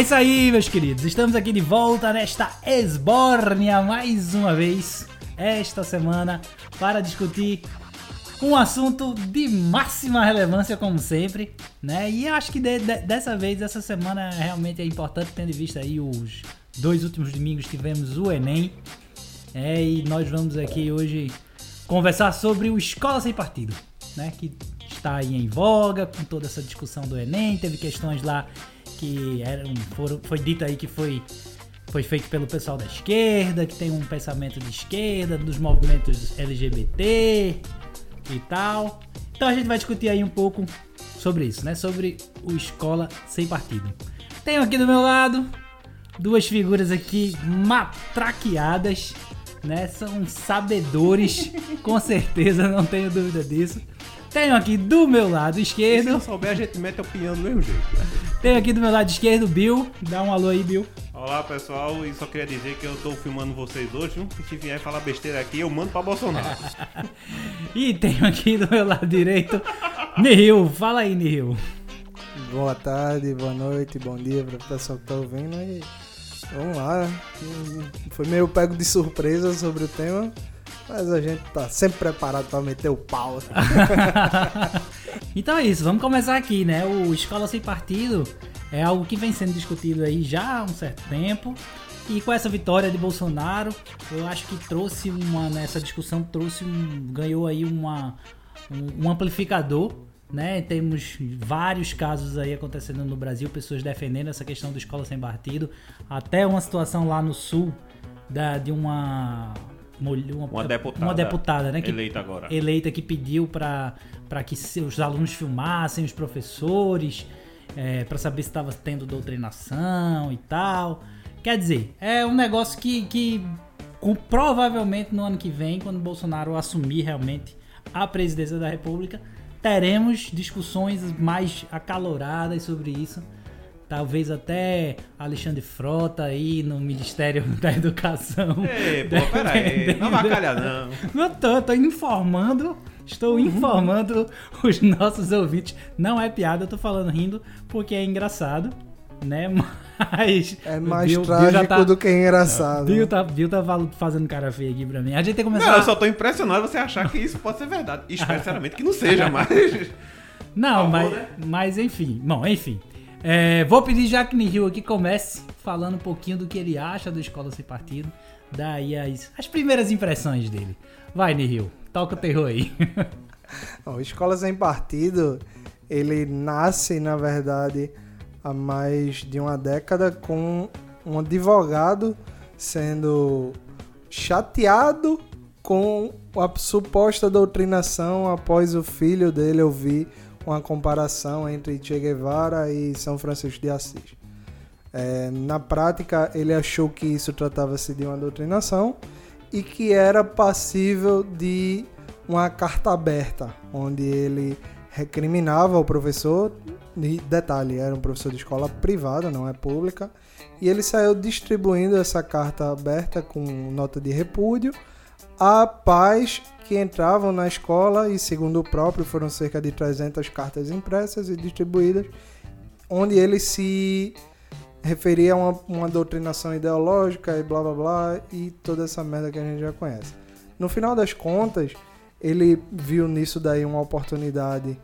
É isso aí, meus queridos. Estamos aqui de volta nesta Esbórnia mais uma vez, esta semana, para discutir um assunto de máxima relevância, como sempre, né? E eu acho que de, de, dessa vez, essa semana, realmente é importante, tendo em vista aí os dois últimos domingos tivemos o Enem. É, e nós vamos aqui hoje conversar sobre o Escola Sem Partido, né? Que está aí em voga com toda essa discussão do Enem. Teve questões lá que eram, foram, foi dito aí que foi, foi feito pelo pessoal da esquerda, que tem um pensamento de esquerda, dos movimentos LGBT e tal. Então a gente vai discutir aí um pouco sobre isso, né? Sobre o Escola Sem Partido. Tenho aqui do meu lado duas figuras aqui matraqueadas, né? São sabedores, com certeza, não tenho dúvida disso. Tenho aqui do meu lado esquerdo. E se não souber, a gente mete a opinião do mesmo jeito. Tenho aqui do meu lado esquerdo Bill. Dá um alô aí, Bill. Olá pessoal, e só queria dizer que eu tô filmando vocês hoje, viu? se vier falar besteira aqui, eu mando pra Bolsonaro. e tenho aqui do meu lado direito Nihil. Fala aí, Nihil. Boa tarde, boa noite, bom dia para o pessoal que tá ouvindo. E vamos lá, foi meio pego de surpresa sobre o tema, mas a gente tá sempre preparado para meter o pau. então é isso, vamos começar aqui, né? O Escola Sem Partido é algo que vem sendo discutido aí já há um certo tempo. E com essa vitória de Bolsonaro, eu acho que trouxe uma nessa discussão trouxe um, ganhou aí uma um, um amplificador né? Temos vários casos aí acontecendo no Brasil, pessoas defendendo essa questão do escola sem partido, até uma situação lá no sul da, de uma uma, uma, deputada, uma deputada né, que, eleita agora. Eleita que pediu para que os alunos filmassem os professores, é, para saber se estava tendo doutrinação e tal. Quer dizer, é um negócio que, que com, provavelmente no ano que vem, quando Bolsonaro assumir realmente a presidência da República, teremos discussões mais acaloradas sobre isso. Talvez até Alexandre Frota aí no Ministério da Educação. Ei, pô, peraí, não avacalha não. Não tô, tô informando, estou uhum. informando os nossos ouvintes. Não é piada, eu tô falando rindo porque é engraçado, né? Mas. É mais Bill, trágico Bill tá, do que engraçado. Bill tá, Bill tá fazendo cara feia aqui pra mim. A gente tem que começar. Não, eu só tô impressionado você achar que isso pode ser verdade. Espero sinceramente que não seja, mas. Não, favor, mas, né? mas enfim. Bom, enfim. É, vou pedir já que Nihil aqui comece falando um pouquinho do que ele acha do Escola Sem Partido. Daí as, as primeiras impressões dele. Vai, Nihil, toca o terror aí. o Escola Sem Partido, ele nasce, na verdade, há mais de uma década com um advogado sendo chateado com a suposta doutrinação após o filho dele ouvir uma comparação entre Che Guevara e São Francisco de Assis. É, na prática, ele achou que isso tratava-se de uma doutrinação e que era passível de uma carta aberta, onde ele recriminava o professor. E detalhe, era um professor de escola privada, não é pública, e ele saiu distribuindo essa carta aberta com nota de repúdio a pais que entravam na escola e, segundo o próprio, foram cerca de 300 cartas impressas e distribuídas, onde ele se referia a uma, uma doutrinação ideológica e blá blá blá e toda essa merda que a gente já conhece. No final das contas, ele viu nisso daí uma oportunidade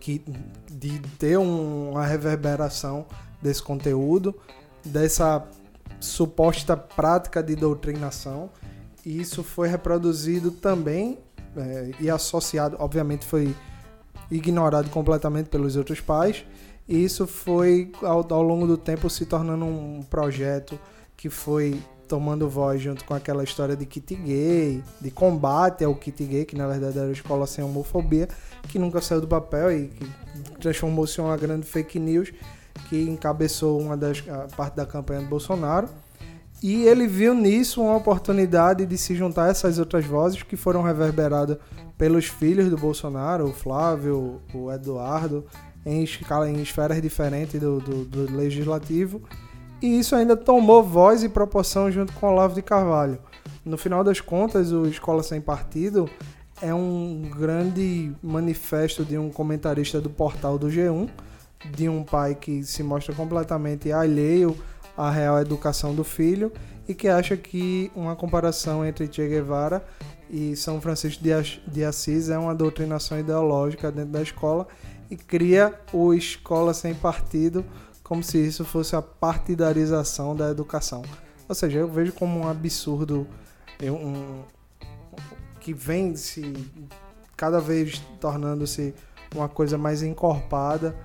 que, de ter um, uma reverberação desse conteúdo, dessa suposta prática de doutrinação. E isso foi reproduzido também é, e associado, obviamente foi ignorado completamente pelos outros pais. Isso foi, ao, ao longo do tempo, se tornando um projeto que foi tomando voz junto com aquela história de kit gay, de combate ao kit gay, que na verdade era a escola sem homofobia, que nunca saiu do papel e que transformou-se em uma grande fake news que encabeçou uma das parte da campanha do Bolsonaro. E ele viu nisso uma oportunidade de se juntar a essas outras vozes que foram reverberadas pelos filhos do Bolsonaro, o Flávio, o Eduardo, em, escala, em esferas diferentes do, do, do legislativo e isso ainda tomou voz e proporção junto com Olavo de Carvalho. No final das contas, o Escola Sem Partido é um grande manifesto de um comentarista do portal do G1, de um pai que se mostra completamente alheio à real educação do filho e que acha que uma comparação entre Che Guevara e São Francisco de Assis é uma doutrinação ideológica dentro da escola e cria o Escola Sem Partido como se isso fosse a partidarização da educação. Ou seja, eu vejo como um absurdo um, que vem se cada vez tornando-se uma coisa mais encorpada,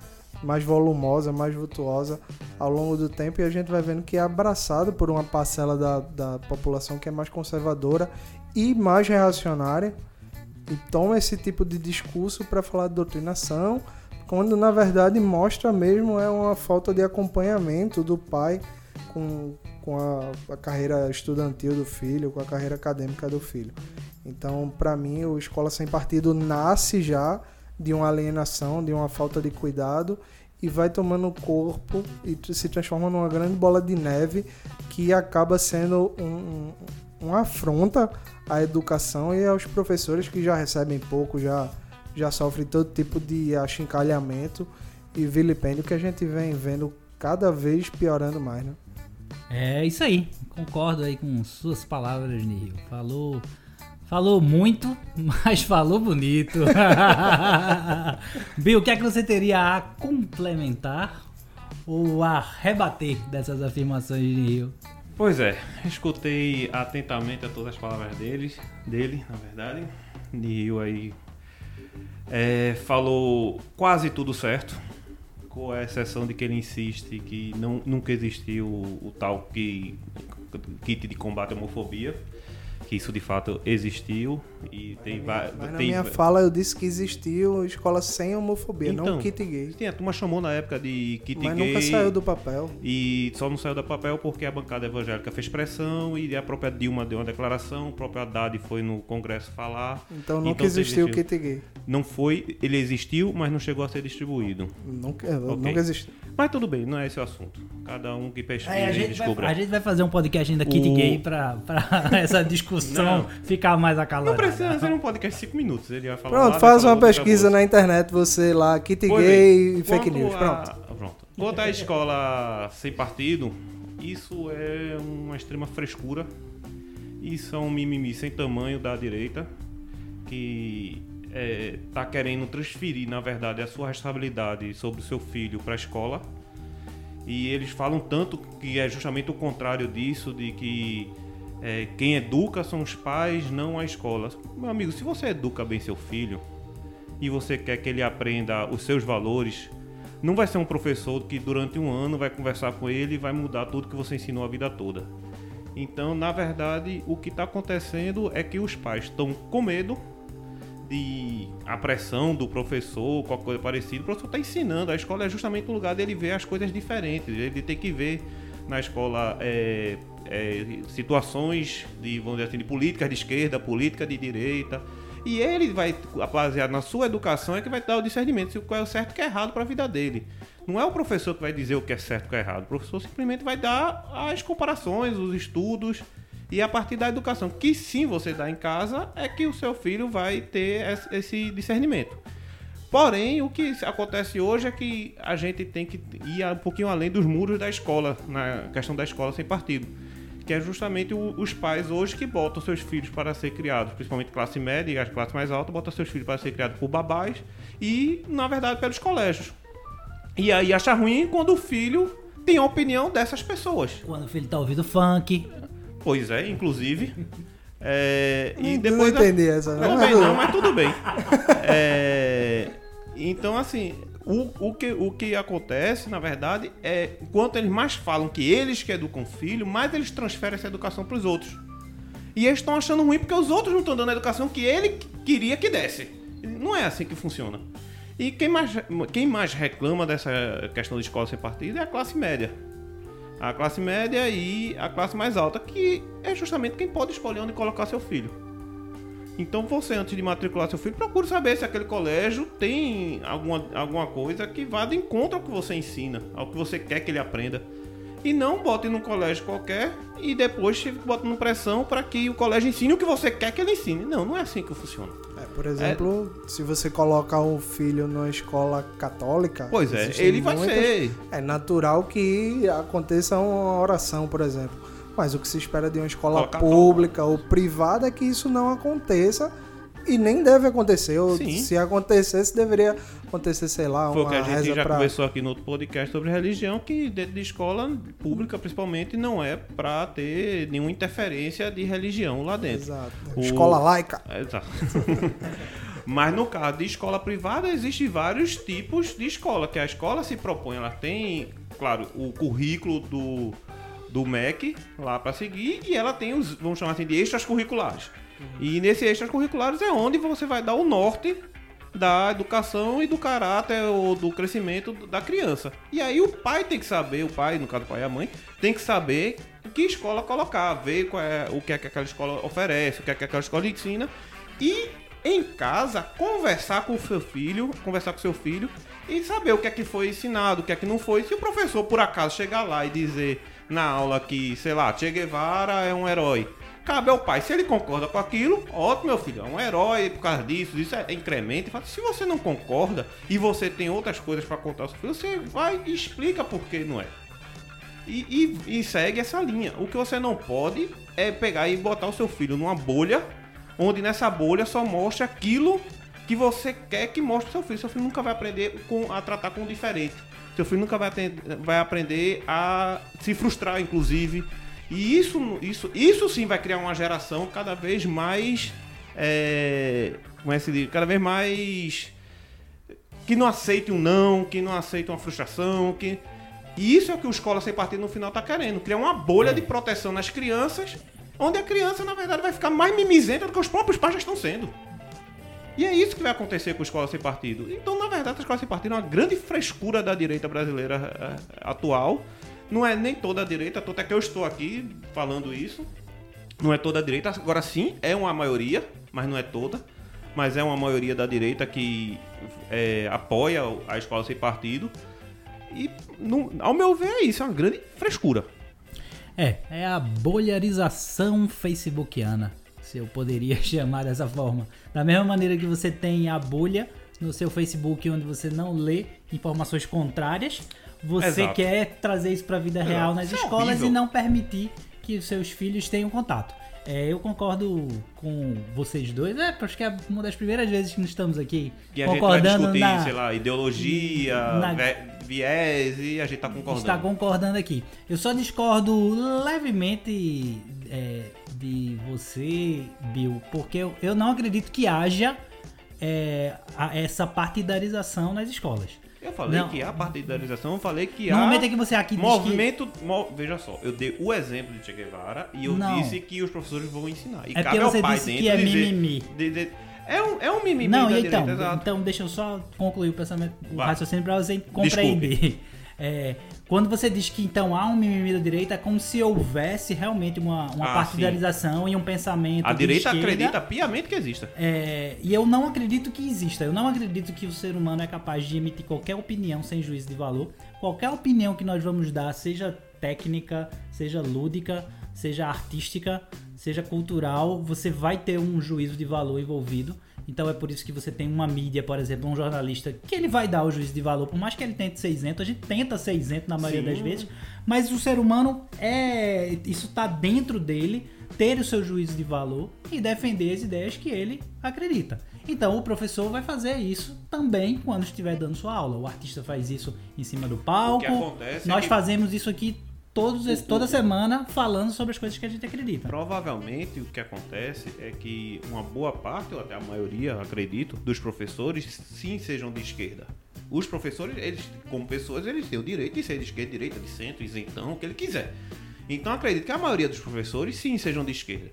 mais volumosa, mais virtuosa ao longo do tempo e a gente vai vendo que é abraçado por uma parcela da, da população que é mais conservadora e mais reacionária e toma esse tipo de discurso para falar de doutrinação, quando na verdade mostra mesmo é uma falta de acompanhamento do pai com, com a, a carreira estudantil do filho, com a carreira acadêmica do filho. Então, para mim, o Escola Sem Partido nasce já de uma alienação, de uma falta de cuidado e vai tomando corpo e se transforma numa grande bola de neve que acaba sendo um, uma afronta à educação e aos professores que já recebem pouco, já, já sofrem todo tipo de achincalhamento e vilipêndio que a gente vem vendo cada vez piorando mais, né? É isso aí, concordo aí com suas palavras, Nil. Falou, falou muito, mas falou bonito. Bill, o que é que você teria a complementar ou a rebater dessas afirmações de Nil? Pois é, escutei atentamente a todas as palavras dele, dele, na verdade. Nil aí é, falou quase tudo certo com a exceção de que ele insiste que não, nunca existiu o, o tal que, kit de combate à homofobia que isso de fato existiu e tem vários. Na tem... minha fala eu disse que existiu escola sem homofobia, então, não kit gay. Sim, a turma chamou na época de kit Mas gay. Mas nunca saiu do papel. E só não saiu do papel porque a bancada evangélica fez pressão e a própria Dilma deu uma declaração, o próprio Haddad foi no Congresso falar. Então nunca então, existiu o kit gay. Não foi, ele existiu, mas não chegou a ser distribuído. Nunca, okay. nunca existiu. Mas tudo bem, não é esse o assunto. Cada um que pesquisa é, a gente descobre. Vai, a gente vai fazer um podcast ainda kit o... gay pra, pra essa discussão não. ficar mais acalorada. Não precisa ser um podcast de 5 minutos. Ele vai falar Pronto, faz uma pesquisa na internet, você lá, kit pois gay é. e fake news. Pronto. A... Pronto. Quanto à escola sem partido, isso é uma extrema frescura. Isso é um mimimi sem tamanho da direita que está é, querendo transferir, na verdade, a sua responsabilidade sobre o seu filho para a escola. E eles falam tanto que é justamente o contrário disso, de que é, quem educa são os pais, não a escola. Meu amigo, se você educa bem seu filho e você quer que ele aprenda os seus valores, não vai ser um professor que durante um ano vai conversar com ele e vai mudar tudo que você ensinou a vida toda. Então, na verdade, o que está acontecendo é que os pais estão com medo de a pressão do professor, qualquer coisa parecida. O professor está ensinando, a escola é justamente o lugar dele ver as coisas diferentes. Ele tem que ver na escola é, é, situações de, vamos dizer assim, de políticas de esquerda, política de direita. E ele vai, baseado na sua educação, é que vai dar o discernimento se o que é certo e o que é errado para a vida dele. Não é o professor que vai dizer o que é certo e o que é errado. O professor simplesmente vai dar as comparações, os estudos e a partir da educação que sim você dá em casa é que o seu filho vai ter esse discernimento. Porém, o que acontece hoje é que a gente tem que ir um pouquinho além dos muros da escola, na questão da escola sem partido. Que é justamente os pais hoje que botam seus filhos para ser criados, principalmente classe média e as classes mais altas, botam seus filhos para ser criados por babás e, na verdade, pelos colégios. E aí acha ruim quando o filho tem a opinião dessas pessoas. Quando o filho tá ouvindo funk. Pois é, inclusive. É, e não, depois não entendi essa. Não, não, não, mas tudo bem. É, então, assim, o, o, que, o que acontece, na verdade, é quanto eles mais falam que eles que educam o filho, mais eles transferem essa educação para os outros. E eles estão achando ruim porque os outros não estão dando a educação que ele queria que desse. Não é assim que funciona. E quem mais, quem mais reclama dessa questão de escola sem partido é a classe média a classe média e a classe mais alta, que é justamente quem pode escolher onde colocar seu filho. Então você, antes de matricular seu filho, procure saber se aquele colégio tem alguma, alguma coisa que vá de encontro ao que você ensina, ao que você quer que ele aprenda. E não bote num colégio qualquer e depois bota numa pressão para que o colégio ensine o que você quer que ele ensine. Não, não é assim que funciona. É, por exemplo, é... se você colocar o filho numa escola católica. Pois é, ele vai muitas... ser. É natural que aconteça uma oração, por exemplo. Mas o que se espera de uma escola pública ou privada é que isso não aconteça e nem deve acontecer. Ou Sim. se acontecesse, deveria acontecer, sei lá, uma Foi o que a gente já pra... conversou aqui no outro podcast sobre religião, que dentro de escola pública, principalmente, não é para ter nenhuma interferência de religião lá dentro. Exato. O... Escola laica. Exato. Mas no caso de escola privada, existem vários tipos de escola, que a escola se propõe, ela tem, claro, o currículo do, do MEC lá para seguir e ela tem os, vamos chamar assim, de extras curriculares. E nesse extras curriculares é onde você vai dar o norte da educação e do caráter ou do crescimento da criança. E aí o pai tem que saber, o pai, no caso do pai e a mãe, tem que saber que escola colocar, ver é, o que é que aquela escola oferece, o que é que aquela escola ensina e em casa conversar com o seu filho, conversar com seu filho e saber o que é que foi ensinado, o que é que não foi. Se o professor por acaso chegar lá e dizer na aula que, sei lá, Che Guevara é um herói, Cabe ao pai. Se ele concorda com aquilo, ótimo, meu filho. É um herói por causa disso. Isso é incremento. Se você não concorda e você tem outras coisas para contar ao seu filho, você vai e explica por que não é. E, e, e, segue essa linha. O que você não pode é pegar e botar o seu filho numa bolha, onde nessa bolha só mostra aquilo que você quer que mostre seu filho. Seu filho nunca vai aprender com, a tratar com o diferente. Seu filho nunca vai, vai aprender a se frustrar, inclusive e isso, isso, isso sim vai criar uma geração cada vez mais. É, como é que se diz? Cada vez mais. Que não aceite um não, que não aceite uma frustração. que E isso é o que o Escola Sem Partido no final está querendo: criar uma bolha é. de proteção nas crianças, onde a criança, na verdade, vai ficar mais mimizenta do que os próprios pais já estão sendo. E é isso que vai acontecer com a Escola Sem Partido. Então, na verdade, a Escola Sem Partido é uma grande frescura da direita brasileira é, atual não é nem toda a direita, tanto é que eu estou aqui falando isso. Não é toda a direita, agora sim, é uma maioria, mas não é toda. Mas é uma maioria da direita que é, apoia a escola sem partido. E, no, ao meu ver, é isso, é uma grande frescura. É, é a bolharização facebookiana, se eu poderia chamar dessa forma. Da mesma maneira que você tem a bolha no seu Facebook onde você não lê informações contrárias, você Exato. quer trazer isso para a vida real nas isso é escolas e não permitir que os seus filhos tenham contato. É, eu concordo com vocês dois. É, acho que é uma das primeiras vezes que nós estamos aqui que concordando a gente vai discutir, na, sei lá, ideologia, na, viés e a gente está concordando. Está concordando aqui. Eu só discordo levemente é, de você, Bill, porque eu, eu não acredito que haja é, essa partidarização nas escolas. Eu falei não. que há partidarização, eu falei que no há. momento em que você aqui movimento. Que... Mo... Veja só, eu dei o exemplo de Che Guevara e eu não. disse que os professores vão ensinar. E é cabe ao pai dentro que é dizer, mimimi. De, é um, é um mimimi não, da então, direita, Então, deixa eu só concluir o pensamento, o raciocínio para você compreender. É, quando você diz que então há um mimimi da direita, é como se houvesse realmente uma, uma ah, partidarização sim. e um pensamento. A direita esquerda, acredita piamente que exista. É, e eu não acredito que exista. Eu não acredito que o ser humano é capaz de emitir qualquer opinião sem juízo de valor. Qualquer opinião que nós vamos dar, seja técnica, seja lúdica, seja artística, seja cultural, você vai ter um juízo de valor envolvido. Então é por isso que você tem uma mídia, por exemplo, um jornalista, que ele vai dar o juízo de valor, por mais que ele tente ser isento, a gente tenta ser isento na maioria Sim. das vezes, mas o ser humano é. Isso está dentro dele, ter o seu juízo de valor e defender as ideias que ele acredita. Então o professor vai fazer isso também quando estiver dando sua aula. O artista faz isso em cima do palco. Nós é que... fazemos isso aqui todos, o, toda semana falando sobre as coisas que a gente acredita. Provavelmente o que acontece é que uma boa parte, ou até a maioria, acredito, dos professores sim sejam de esquerda. Os professores, eles, como pessoas, eles têm o direito de ser de esquerda, direita, de centro, isentão, o que ele quiser. Então acredito que a maioria dos professores sim sejam de esquerda.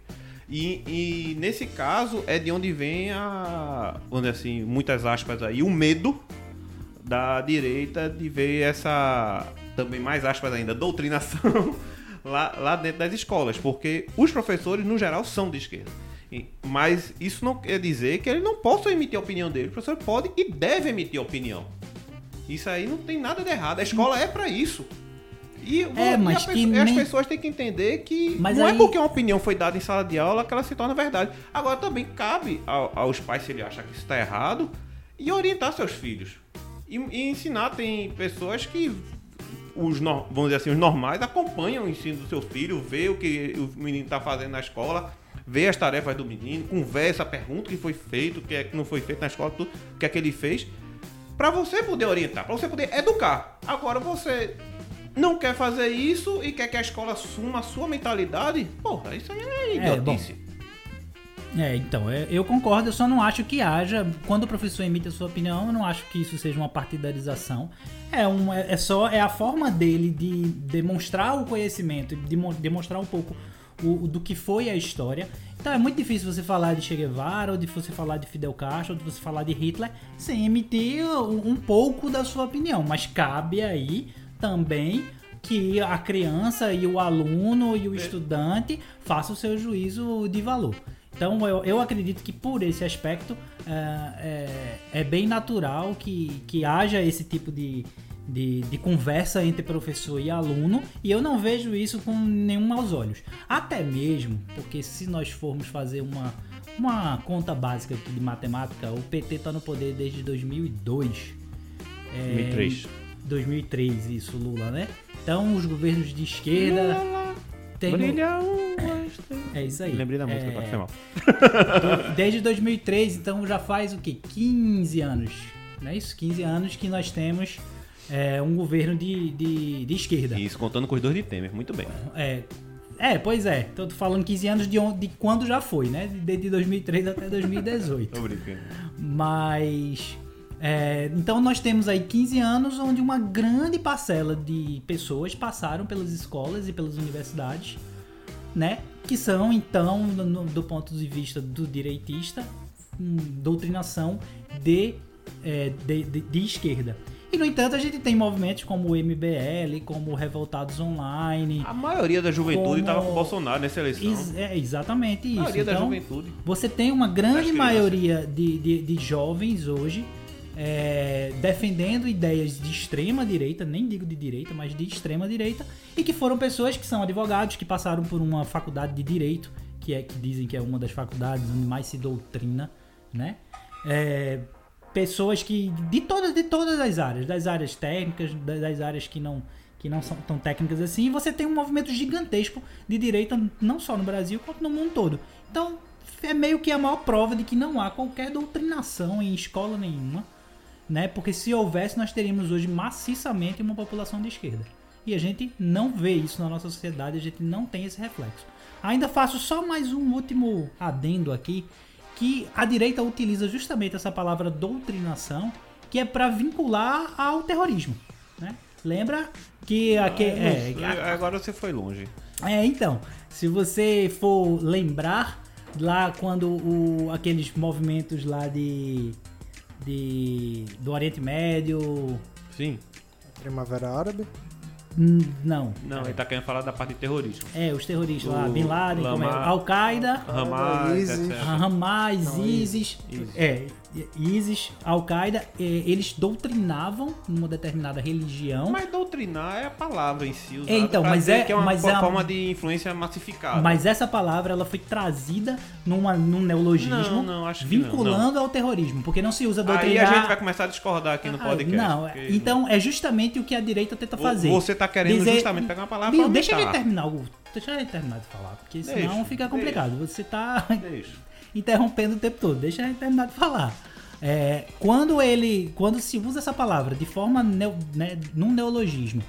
E, e, nesse caso é de onde vem a, onde assim, muitas aspas aí, o medo da direita de ver essa também mais aspas ainda, doutrinação lá, lá dentro das escolas, porque os professores, no geral, são de esquerda. Mas isso não quer dizer que eles não possam emitir a opinião deles. O professor pode e deve emitir a opinião. Isso aí não tem nada de errado. A escola é para isso. E, É, e pessoa- e as nem- pessoas têm que entender que Mas não aí- é porque uma opinião foi dada em sala de aula que ela se torna verdade. Agora também cabe ao- aos pais, se ele acha que isso está errado, e orientar seus filhos. E, e ensinar, tem pessoas que, os, vamos dizer assim, os normais, acompanham o ensino do seu filho, vê o que o menino está fazendo na escola, vê as tarefas do menino, conversa, pergunta o que foi feito, o que é que não foi feito na escola, tudo, o que é que ele fez. Pra você poder orientar, pra você poder educar. Agora você não quer fazer isso e quer que a escola assuma a sua mentalidade, porra, isso aí é É, bom. É, então, é, eu concordo, eu só não acho que haja, quando o professor emite a sua opinião, eu não acho que isso seja uma partidarização. É, um, é, é só, é a forma dele de demonstrar o conhecimento, de mo- demonstrar um pouco o, do que foi a história. Então é muito difícil você falar de Che Guevara, ou de você falar de Fidel Castro, ou de você falar de Hitler, sem emitir um, um pouco da sua opinião. Mas cabe aí também que a criança e o aluno e o estudante façam o seu juízo de valor. Então eu, eu acredito que por esse aspecto é, é, é bem natural que, que haja esse tipo de, de, de conversa entre professor e aluno e eu não vejo isso com nenhum maus olhos. Até mesmo porque se nós formos fazer uma, uma conta básica de matemática, o PT está no poder desde 2002. É, 2003. 2003, isso, Lula, né? Então os governos de esquerda têm... Brilha um, dois, três. É isso aí. Lembrei da música, É, pode ser mal. Desde 2003, então já faz o quê? 15 anos. Não é isso? 15 anos que nós temos é, um governo de, de, de esquerda. Isso, contando com os dois de Temer, muito bem. É, é, pois é. Tô falando 15 anos de, on- de quando já foi, né? Desde 2003 até 2018. Tô brincando. Mas. é, então nós temos aí 15 anos onde uma grande parcela de pessoas passaram pelas escolas e pelas universidades, né? Que são, então, no- do ponto de vista do direitista, hum, doutrinação de, é, de, de- de esquerda. E, no entanto, a gente tem movimentos como o MBL, como o Revoltados Online. A maioria da juventude Como- estava com o Bolsonaro nessa eleição. Ex- é exatamente a isso. maioria da Então, juventude. você tem uma grande maioria de, de, de jovens hoje é, defendendo ideias de extrema direita, nem digo de direita, mas de extrema direita, e que foram pessoas que são advogados, que passaram por uma faculdade de direito, que é que dizem que é uma das faculdades onde mais se doutrina, né? É, pessoas que de todas de todas as áreas, das áreas técnicas, das áreas que não que não são tão técnicas assim, e você tem um movimento gigantesco de direita não só no Brasil quanto no mundo todo. Então é meio que a maior prova de que não há qualquer doutrinação em escola nenhuma, né? Porque se houvesse nós teríamos hoje maciçamente uma população de esquerda. E a gente não vê isso na nossa sociedade, a gente não tem esse reflexo. Ainda faço só mais um último adendo aqui, que a direita utiliza justamente essa palavra doutrinação, que é para vincular ao terrorismo, né? Lembra que é, É, Agora você foi longe. é, então, se você for lembrar lá quando o, aqueles movimentos lá de, de do Oriente Médio, Sim. Primavera Árabe. não, Não, ele tá querendo falar da parte de terrorismo. é os terroristas lá, O Bin Laden, como é? Al-Qaeda, Hamas, ISIS. etc. Hamas, Não, ISIS, ISIS. é, ISIS, Al-Qaeda, é, eles doutrinavam numa determinada religião. Mas doutrinar é a palavra em si usada É, então, mas é- que é uma mas é a- forma de influência massificada. Mas essa palavra ela foi trazida numa, num neologismo Não, não, acho que não, vinculando ao terrorismo, porque não se usa Aí doutrinar. a gente vai começar a discordar aqui no Ah, podcast. Não, então é justamente o que a direita tenta fazer. Você tá querendo Dizer- justamente pegar uma palavra Bill, deixa ele aumentar. terminar, o- deixa ele terminar de falar, porque senão Deixa, fica complicado. Você tá Deixa. Interrompendo o tempo todo. Deixa ele terminar de falar. É, quando ele, quando se usa essa palavra de forma neo, né, num neologismo,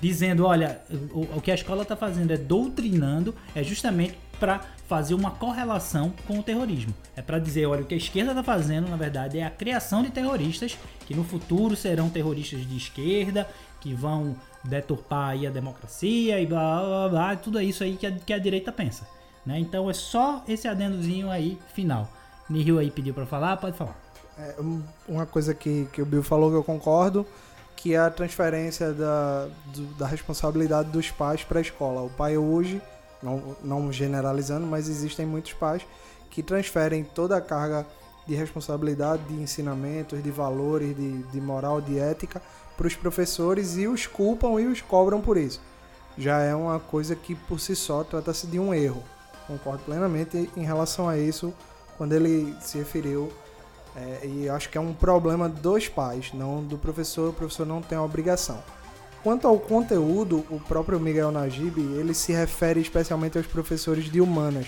dizendo, olha, o, o que a escola está fazendo é doutrinando, é justamente para fazer uma correlação com o terrorismo. É para dizer, olha, o que a esquerda está fazendo, na verdade, é a criação de terroristas que no futuro serão terroristas de esquerda, que vão deturpar aí a democracia e blá blá, blá tudo isso aí que a, que a direita pensa. Né? Então é só esse adendozinho aí final. Nihil aí pediu para falar, pode falar. É, um- uma coisa que, que o Bill falou que eu concordo, que é a transferência da, do- da responsabilidade dos pais para a escola. O pai hoje, não, não generalizando, mas existem muitos pais que transferem toda a carga de responsabilidade, de ensinamentos, de valores, de, de moral, de ética para os professores e os culpam e os cobram por isso. Já é uma coisa que por si só trata-se de um erro. Concordo plenamente em relação a isso quando ele se referiu. É, e acho que é um problema dos pais, não do professor. O professor não tem a obrigação. Quanto ao conteúdo, o próprio Miguel Najib ele se refere especialmente aos professores de humanas,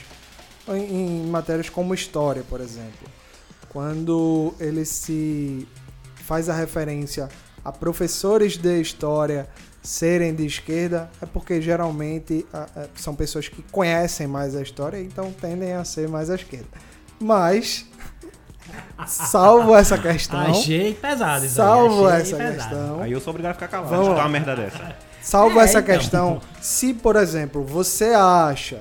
em, em matérias como história, por exemplo. Quando ele se faz a referência a professores de história serem de esquerda, é porque geralmente são pessoas que conhecem mais a história, então tendem a ser mais à esquerda. Mas, salvo essa questão. Achei pesado isso Salvo aí, essa pesado. questão. Aí eu sou obrigado a ficar calado. Vamos Vamos lá. uma merda dessa. Salvo É, essa então. questão, se por exemplo você acha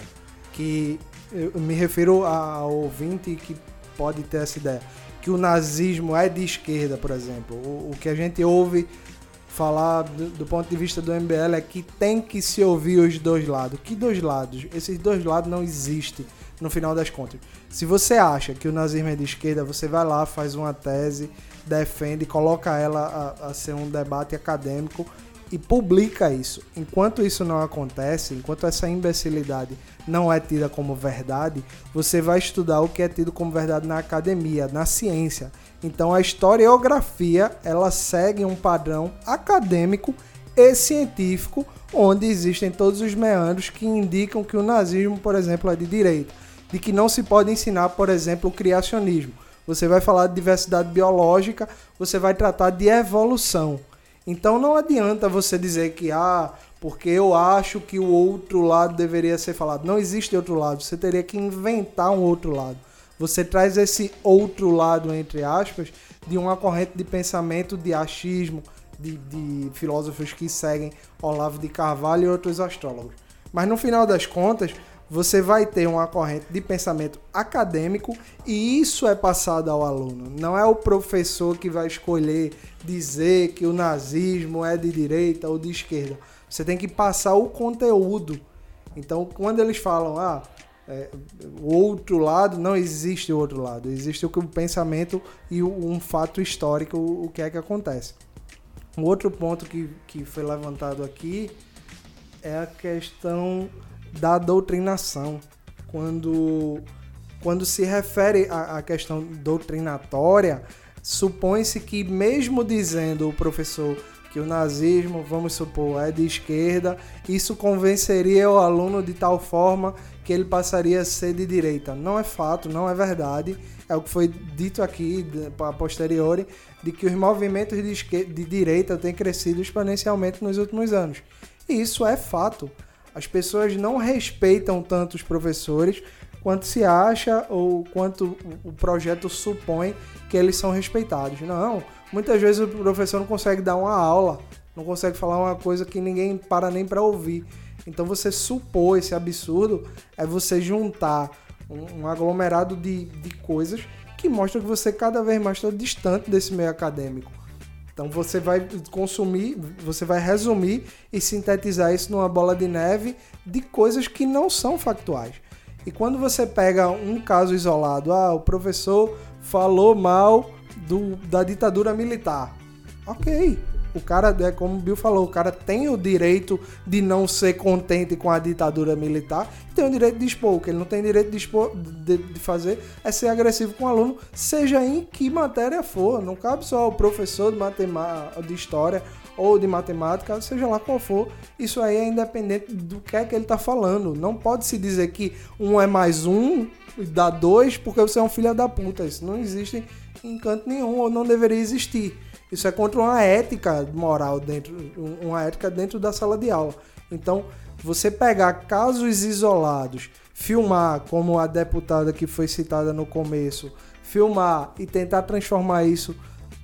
que eu me refiro ao ouvinte que pode ter essa ideia, que o nazismo é de esquerda, por exemplo, o, o que a gente ouve falar do, do ponto de vista do MBL é que tem que se ouvir os dois lados. Que dois lados? Esses dois lados não existem no final das contas. Se você acha que o nazismo é de esquerda, você vai lá, faz uma tese, defende, coloca ela a, a ser um debate acadêmico e publica isso. Enquanto isso não acontece, enquanto essa imbecilidade não é tida como verdade, você vai estudar o que é tido como verdade na academia, na ciência. Então a historiografia, ela segue um padrão acadêmico e científico, onde existem todos os meandros que indicam que o nazismo, por exemplo, é de direita, de que não se pode ensinar, por exemplo, o criacionismo. Você vai falar de diversidade biológica, você vai tratar de evolução. Então não adianta você dizer que ah, porque eu acho que o outro lado deveria ser falado. Não existe outro lado, você teria que inventar um outro lado. Você traz esse outro lado, entre aspas, de uma corrente de pensamento de achismo, de, de filósofos que seguem Olavo de Carvalho e outros astrólogos. Mas no final das contas, você vai ter uma corrente de pensamento acadêmico e isso é passado ao aluno. Não é o professor que vai escolher dizer que o nazismo é de direita ou de esquerda. Você tem que passar o conteúdo. Então, quando eles falam, ah, é, o outro lado, não existe o outro lado. Existe o que o pensamento e um fato histórico, o, o que é que acontece. Um outro ponto que, que foi levantado aqui é a questão da doutrinação. Quando, quando se refere à, à questão doutrinatória, supõe-se que, mesmo dizendo o professor que o nazismo, vamos supor, é de esquerda, isso convenceria o aluno de tal forma que ele passaria a ser de direita. Não é fato, não é verdade. É o que foi dito aqui a posteriori, de que os movimentos de, esque- de direita têm crescido exponencialmente nos últimos anos. E isso é fato. As pessoas não respeitam tanto os professores quanto se acha ou quanto o- projeto supõe que eles são respeitados. Não, muitas vezes o professor não consegue dar uma aula, não consegue falar uma coisa que ninguém para nem para ouvir. Então você supor esse absurdo é você juntar um, um aglomerado de, de coisas que mostra que você cada vez mais está distante desse meio acadêmico. Então você vai consumir, você vai resumir e sintetizar isso numa bola de neve de coisas que não são factuais. E quando você pega um caso isolado, ah, o professor falou mal do, da ditadura militar. Ok. O cara, é como o Bill falou, o cara tem o direito de não ser contente com a ditadura militar e tem o direito de expor. O que ele não tem direito de, expor, de, de fazer é ser agressivo com o aluno, seja em que matéria for. Não cabe só ao professor de, matema- de história ou de matemática, seja lá qual for. Isso aí é independente do que é que ele está falando. Não pode se dizer que um é mais um dá dois porque você é um filho da puta. Isso não existe em canto nenhum ou não deveria existir. Isso é contra uma ética moral dentro, uma ética dentro da sala de aula. Então, você pegar casos isolados, filmar, como a deputada que foi citada no começo, filmar e tentar transformar isso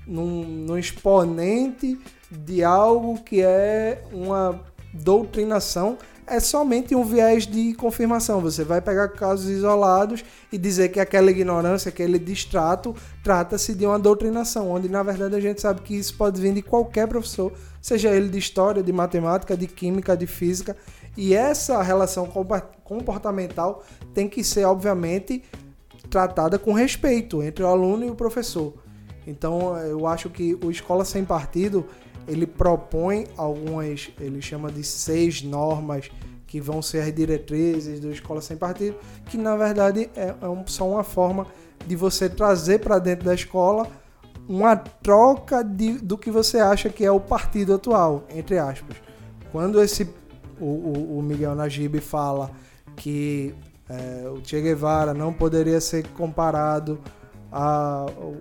num, num exponente de algo que é uma doutrinação, é somente um viés de confirmação. Você vai pegar casos isolados e dizer que aquela ignorância, aquele distrato, trata-se de uma doutrinação, onde na verdade a gente sabe que isso pode vir de qualquer professor, seja ele de história, de matemática, de química, de física. E essa relação comportamental tem que ser, obviamente, tratada com respeito entre o aluno e o professor. Então, eu acho que o Escola Sem Partido, ele propõe algumas, ele chama de seis normas que vão ser as diretrizes do Escola Sem Partido, que na verdade é, é um, só uma forma de você trazer para dentro da escola uma troca de, do que você acha que é o partido atual, entre aspas. Quando esse o, o, o Miguel Najib fala que é, o Che Guevara não poderia ser comparado ao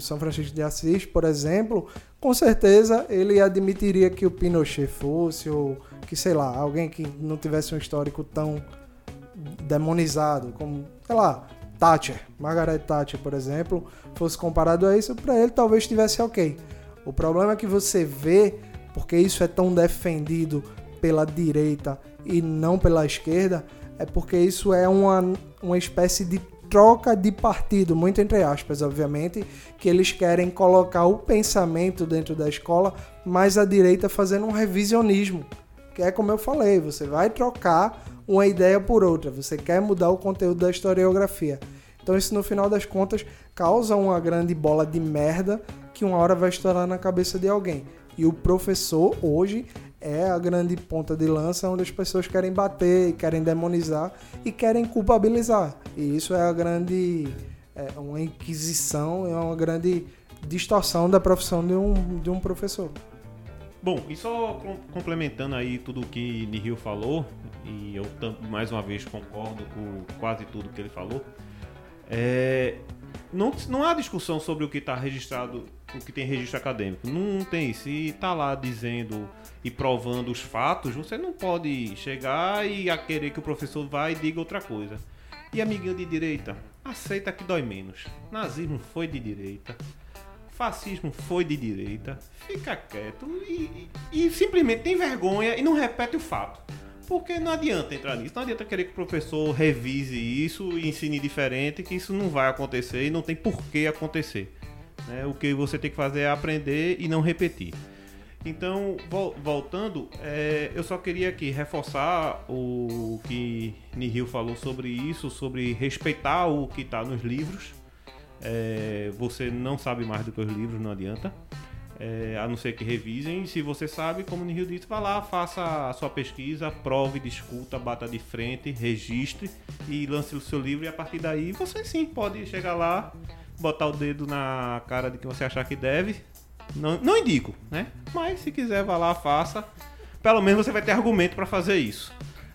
São Francisco de Assis, por exemplo, com certeza ele admitiria que o Pinochet fosse, ou que, sei lá, alguém que não tivesse um histórico tão demonizado, como, sei lá, Thatcher, Margaret Thatcher, por exemplo, fosse comparado a isso, para ele talvez estivesse ok. O problema é que você vê, porque isso é tão defendido pela direita e não pela esquerda, é porque isso é uma, uma espécie de troca de partido, muito entre aspas, obviamente, que eles querem colocar o pensamento dentro da escola, mas a direita fazendo um revisionismo. Que é como eu falei, você vai trocar uma ideia por outra, você quer mudar o conteúdo da historiografia. Então isso no final das contas causa uma grande bola de merda que uma hora vai estourar na cabeça de alguém. E o professor hoje é a grande ponta de lança onde as pessoas querem bater, querem demonizar e querem culpabilizar. E isso é a grande é uma inquisição, é uma grande distorção da profissão de um, de um professor. Bom, e só complementando aí tudo o que Nihil falou, e eu mais uma vez concordo com quase tudo que ele falou, é, não, não há discussão sobre o que está registrado, o que tem registro acadêmico. Não tem. Se está lá dizendo e provando os fatos, você não pode chegar e a querer que o professor vá e diga outra coisa. E amiguinho de direita, aceita que dói menos. Nazismo foi de direita. Fascismo foi de direita. Fica quieto e, e, e simplesmente tem vergonha e não repete o fato. Porque não adianta entrar nisso, não adianta querer que o professor revise isso e ensine diferente, que isso não vai acontecer e não tem por que acontecer. Né? O que você tem que fazer é aprender e não repetir. Então, voltando, é, eu só queria aqui reforçar o que Nihil falou sobre isso, sobre respeitar o que está nos livros. É, você não sabe mais do que os livros, não adianta é, a não ser que revisem. Se você sabe, como Nihil disse, vá lá, faça a sua pesquisa, prove, discuta, bata de frente, registre e lance o seu livro. E a partir daí você sim pode chegar lá, botar o dedo na cara de quem você achar que deve. Não, não indico, né? Mas se quiser, vá lá, faça. Pelo menos você vai ter argumento para fazer isso.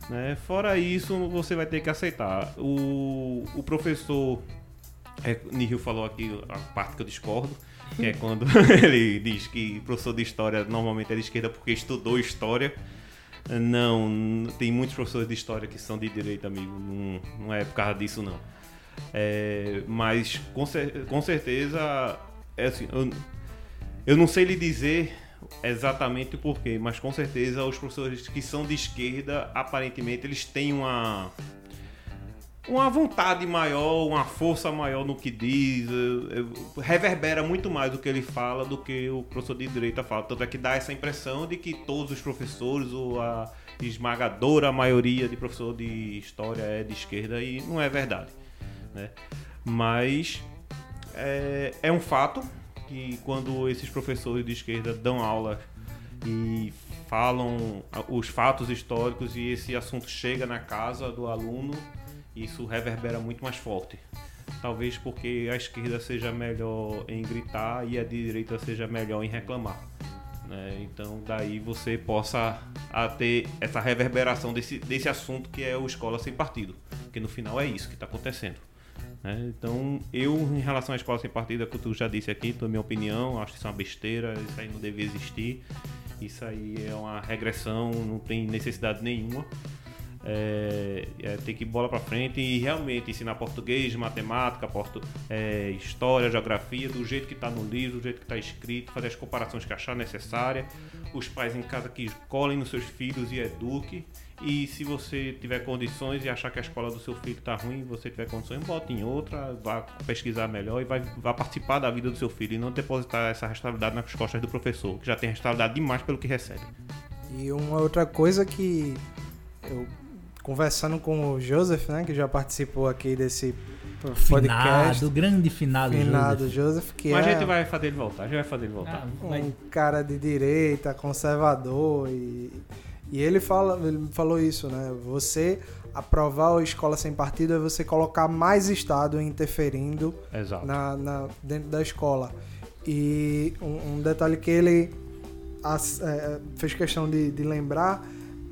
Né? Fora isso, você vai ter que aceitar. O, o professor é, Nihil falou aqui a parte que eu discordo que é quando ele diz que professor de história normalmente é de esquerda porque estudou história. Não, tem muitos professores de história que são de direita, amigo. Não, não é por causa disso, não. É, mas com, com certeza, é assim, eu, eu não sei lhe dizer exatamente o porquê, mas com certeza os professores que são de esquerda, aparentemente, eles têm uma uma vontade maior, uma força maior no que diz, eh, reverbera muito mais o que ele fala do que o professor de direita fala. Tanto é que dá essa impressão de que todos os professores, ou a esmagadora maioria de professor de história é de esquerda, e não é verdade. Né? Mas é, é um fato que quando esses professores de esquerda dão aula e falam os fatos históricos e esse assunto chega na casa do aluno, isso reverbera muito mais forte. Talvez porque a esquerda seja melhor em gritar e a direita seja melhor em reclamar. Né? Então daí você possa ter essa reverberação desse, desse assunto que é o escola sem partido. Porque no final é isso que está acontecendo. Né? Então eu, em relação à escola sem partido, é que tu já disse aqui, a minha opinião, acho que isso é uma besteira, isso aí não devia existir. Isso aí é uma regressão, não tem necessidade nenhuma é, é, ter que bola para frente e realmente ensinar português, matemática, porto, é, história, geografia, do jeito que está no livro, do jeito que está escrito, fazer as comparações que achar necessária, os pais em casa que colhem nos seus filhos e eduquem. E se você tiver condições e achar que a escola do seu filho está ruim, você tiver condições, bote em outra, vá pesquisar melhor e vai, vá participar da vida do seu filho e não depositar essa responsabilidade nas costas do professor, que já tem responsabilidade demais pelo que recebe. E uma outra coisa que eu conversando com o Joseph, né, que já participou aqui desse Finado, podcast. grande finado, Finado Joseph. Joseph, que Mas é a gente vai fazer ele voltar, a gente vai fazer ele voltar. Ah, um cara de direita, conservador e, e ele fala, ele falou isso, né? Você aprovar a escola sem partido é você colocar mais estado interferindo na, na- dentro da escola. E um, um detalhe que ele as- é, fez questão de, de lembrar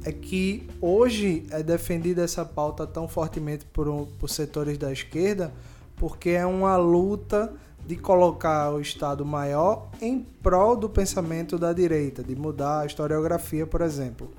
é que hoje é defendida essa pauta tão fortemente por, por setores da esquerda porque é uma luta de colocar o Estado maior em prol do pensamento da direita, de mudar a historiografia, por exemplo.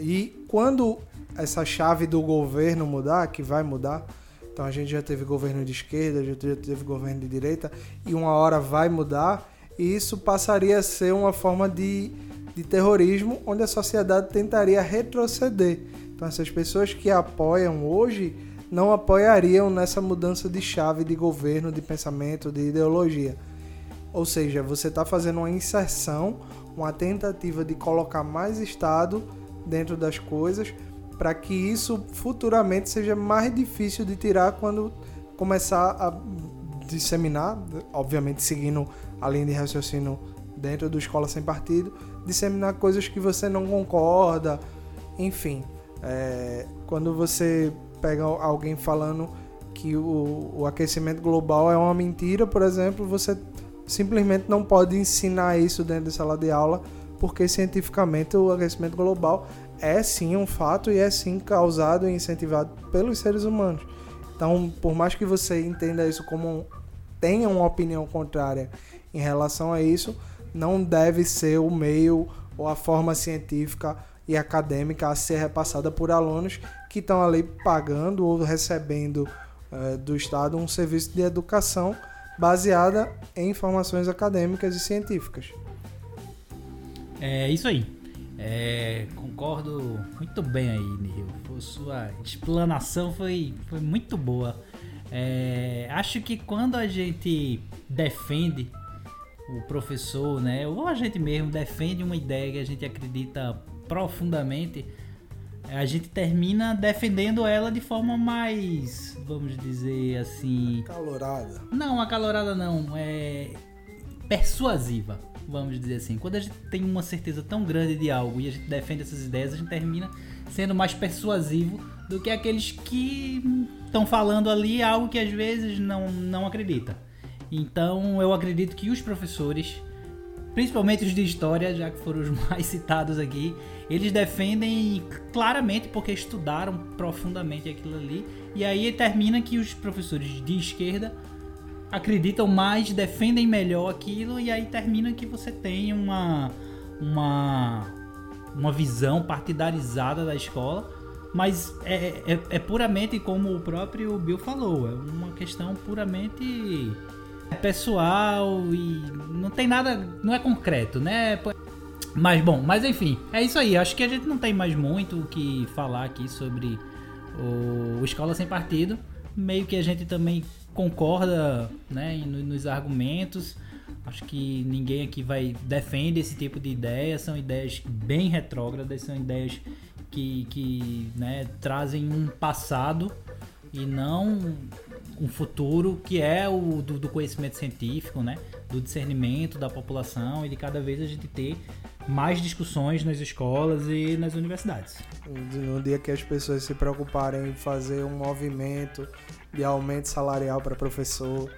E quando essa chave do governo mudar, que vai mudar, então a gente já teve governo de esquerda, já teve governo de direita, e uma hora vai mudar, e isso passaria a ser uma forma de, de terrorismo, onde a sociedade tentaria retroceder. Então essas pessoas que apoiam hoje não apoiariam nessa mudança de chave de governo, de pensamento, de ideologia. Ou seja, você está fazendo uma inserção, uma tentativa de colocar mais Estado dentro das coisas, para que isso futuramente seja mais difícil de tirar quando começar a disseminar, obviamente seguindo a linha de raciocínio dentro do Escola Sem Partido, disseminar coisas que você não concorda, enfim. é, quando você pega alguém falando que o, o aquecimento global é uma mentira, por exemplo, você simplesmente não pode ensinar isso dentro da sala de aula, porque cientificamente o aquecimento global é sim um fato e é sim causado e incentivado pelos seres humanos. Então, por mais que você entenda isso como tenha uma opinião contrária em relação a isso, não deve ser o meio ou a forma científica e acadêmica a ser repassada por alunos que estão ali pagando ou recebendo eh, do Estado um serviço de educação baseada em informações acadêmicas e científicas. É isso aí. É, concordo muito bem aí, Nihil. Sua explanação foi, foi muito boa. É, acho que quando a gente defende o professor, né, ou a gente mesmo defende uma ideia que a gente acredita profundamente, a gente termina defendendo ela de forma mais, vamos dizer assim, Calorada. não, acalorada não, é persuasiva, vamos dizer assim. Quando a gente tem uma certeza tão grande de algo e a gente defende essas ideias, a gente termina sendo mais persuasivo do que aqueles que estão falando ali algo que às vezes não, não acredita. Então eu acredito que os professores, principalmente os de história, já que foram os mais citados aqui, eles defendem claramente porque estudaram profundamente aquilo ali. E aí termina que os professores de esquerda acreditam mais, defendem melhor aquilo. E aí termina que você tem uma uma uma visão partidarizada da escola, mas é, é, é puramente como o próprio Bill falou, é uma questão puramente pessoal e não tem nada, não é concreto, né? Mas bom, mas enfim, é isso aí. Acho que a gente não tem mais muito o que falar aqui sobre o Escola Sem Partido. Meio que a gente também concorda né, no- nos argumentos. Acho que ninguém aqui vai defende esse tipo de ideia. São ideias bem retrógradas, são ideias que, que né, trazem um passado e não um futuro que é o do, do conhecimento científico, né? Do discernimento da população e de cada vez a gente ter mais discussões nas escolas e nas universidades. No dia que as pessoas se preocuparem em fazer um movimento de aumento salarial para professor,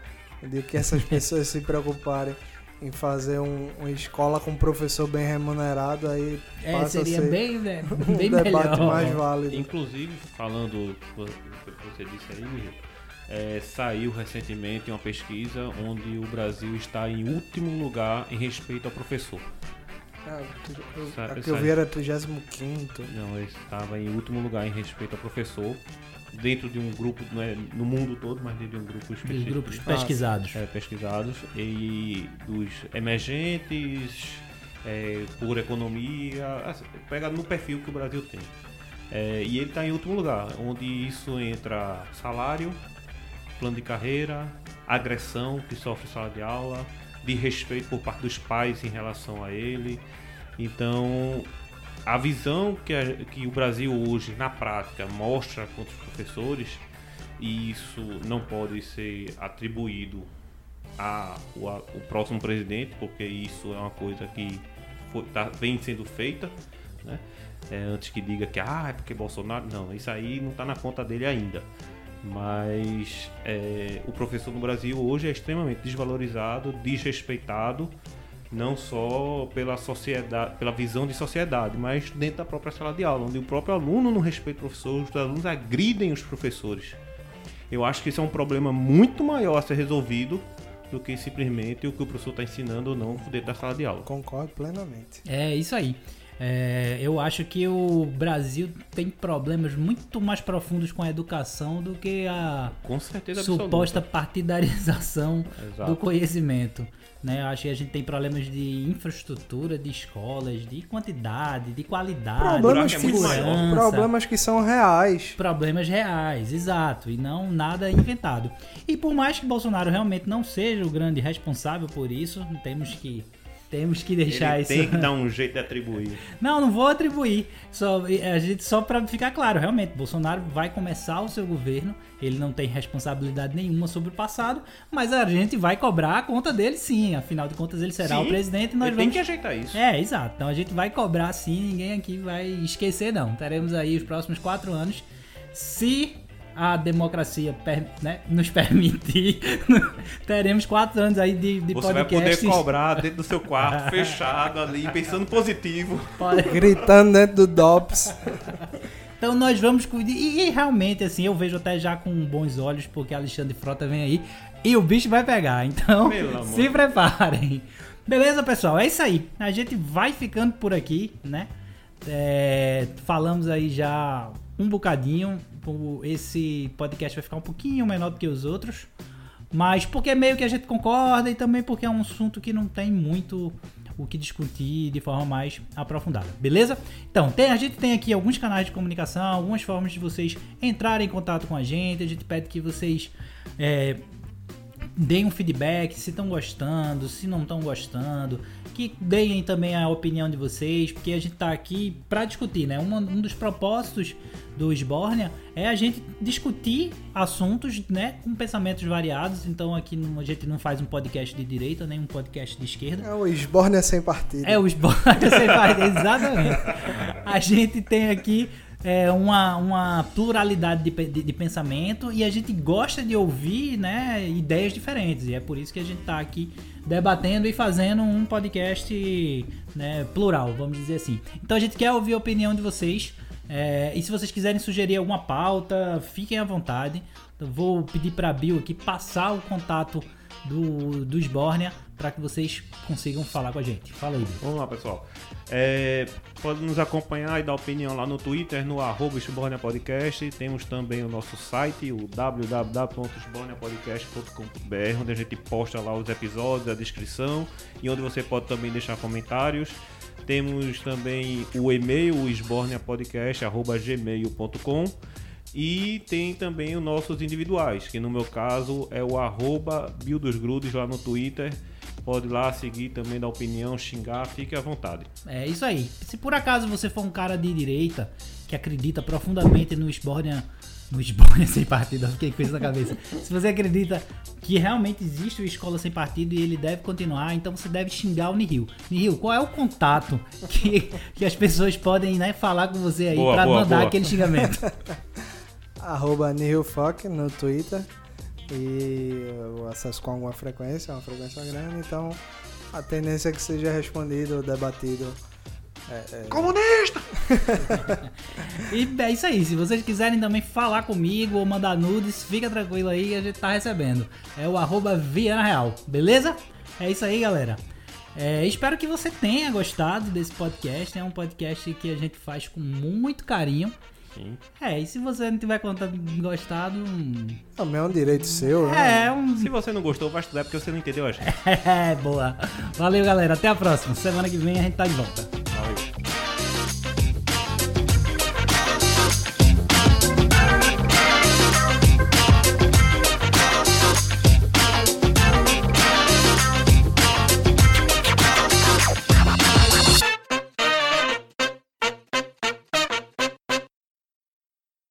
no dia que essas pessoas se preocuparem em fazer um, uma escola com professor bem remunerado, aí É, passa seria a ser bem, né, um bem debate melhor. mais válido. Inclusive, falando o que você disse aí, é, saiu recentemente uma pesquisa onde o Brasil está em último lugar em respeito ao professor. Ah, eu- Sa- a que eu vi era 35 Não, ele estava em último lugar em respeito ao professor, dentro de um grupo, não é no mundo todo, mas dentro de um grupo específico. grupos pesquisados. é, pesquisados e dos emergentes é, por economia, assim, pega no perfil que o Brasil tem. É, e ele está em último lugar, onde isso entra salário, plano de carreira, agressão que sofre sala de aula, de respeito por parte dos pais em relação a ele. Então a visão que, a- que o Brasil hoje, na prática, mostra contra os professores, e isso não pode ser atribuído a, o, a- o próximo presidente, porque isso é uma coisa que foi- tá, vem sendo feita, né? É, antes que diga que ah, é porque Bolsonaro. Não, isso aí não está na conta dele ainda. Mas é, o professor no Brasil hoje é extremamente desvalorizado, desrespeitado, não só pela sociedade, pela visão de sociedade, mas dentro da própria sala de aula, onde o próprio aluno não respeita o professor, os alunos agridem os professores. Eu acho que isso é um problema muito maior a ser resolvido do que simplesmente o que o professor está ensinando ou não dentro da sala de aula. Concordo plenamente. É isso aí. É, eu acho que o Brasil tem problemas muito mais profundos com a educação do que a Com certeza suposta absoluta. partidarização Exato. do conhecimento. Né? Eu acho que a gente tem problemas de infraestrutura, de escolas, de quantidade, de qualidade, Problemas de é segurança. Problemas que são reais. Problemas reais, exato, e não nada inventado. E por mais que Bolsonaro realmente não seja o grande responsável por isso, temos que temos que deixar Ele isso. tem que dar um jeito de atribuir. Não, não vou atribuir. Só, a gente, só para ficar claro, realmente, Bolsonaro vai começar o seu governo. Ele não tem responsabilidade nenhuma sobre o passado, mas a gente vai cobrar a conta dele sim. Afinal de contas, ele será Sim, o presidente e nós ele vamos. tem que ajeitar isso. É, exato. Então a gente vai cobrar sim, ninguém aqui vai esquecer, não. Teremos aí os próximos quatro anos. Se a democracia per- né, nos permitir, teremos quatro anos aí de, de Você vai poder podcasts. cobrar dentro do seu quarto, fechado ali, pensando positivo. Pode- Gritando dentro do DOPS. Então nós vamos cuidar. E, e realmente, assim, eu vejo até já com bons olhos, porque Alexandre Frota vem aí e o bicho vai pegar. Então, se preparem. Beleza, pessoal? É isso aí. A gente vai ficando por aqui, né? É, falamos aí já um bocadinho. O- Esse podcast vai ficar um pouquinho menor do que os outros. Mas porque meio que a gente concorda e também porque é um assunto que não tem muito o que discutir de forma mais aprofundada, beleza? Então, tem- a gente tem aqui alguns canais de comunicação, algumas formas de vocês entrarem em contato com a gente. A gente pede que vocês é, deem um feedback se estão gostando, se não estão gostando, que deem também a opinião de vocês, porque a gente tá aqui para discutir, né? Uma- um dos propósitos do Sbornia é a gente discutir assuntos, né, com pensamentos variados. Então aqui a gente não faz um podcast de direita nem um podcast de esquerda. É o Esbórnia sem partido. É, os boys, você faz, exatamente. A gente tem aqui é, uma, uma pluralidade de, de, de pensamento e a gente gosta de ouvir né, ideias diferentes. E é por isso que a gente está aqui debatendo e fazendo um podcast né, plural, vamos dizer assim. Então a gente quer ouvir a opinião de vocês. é, e se vocês quiserem sugerir alguma pauta, fiquem à vontade. Eu vou pedir para Bill aqui passar o contato do, do Sbornia para que vocês consigam falar com a gente. Fala aí. Vamos lá, pessoal. É, pode nos acompanhar e dar opinião lá no Twitter, no arroba Podcast. Temos também o nosso site, o www.esborniapodcast.com.br, onde a gente posta lá os episódios, a descrição e onde você pode também deixar comentários. Temos também o e-mail, o esborniapodcast.gmail.com e tem também os nossos individuais, que no meu caso é o arroba lá no Twitter. Pode ir lá seguir também, dar opinião, xingar, fique à vontade. É isso aí. Se por acaso você for um cara de direita que acredita profundamente no Sbornia, no Sbornia sem partido, eu fiquei com isso na cabeça. Se você acredita que realmente existe o escola sem partido e ele deve continuar, então você deve xingar o Nihil. Nihil, qual é o contato que, que as pessoas podem né, falar com você aí boa, mandar boa. aquele xingamento? Arroba Nihilfoc no Twitter. E eu acesso com alguma frequência, uma frequência grande, então a tendência é que seja respondido ou debatido. É, é, E é isso aí. Se vocês quiserem também falar comigo ou mandar nudes, fica tranquilo aí, a gente tá recebendo. É o arroba Viana Real, beleza? É isso aí, galera. É, espero que você tenha gostado desse podcast. É um podcast que a gente faz com muito carinho. Sim. É, e se você não tiver conta- gostado, hum, também é um direito seu, né? é um. Se você não gostou, vai estudar porque você não entendeu a gente. É, boa. Valeu, galera. Até a próxima. Semana que vem a gente tá de volta. Valeu.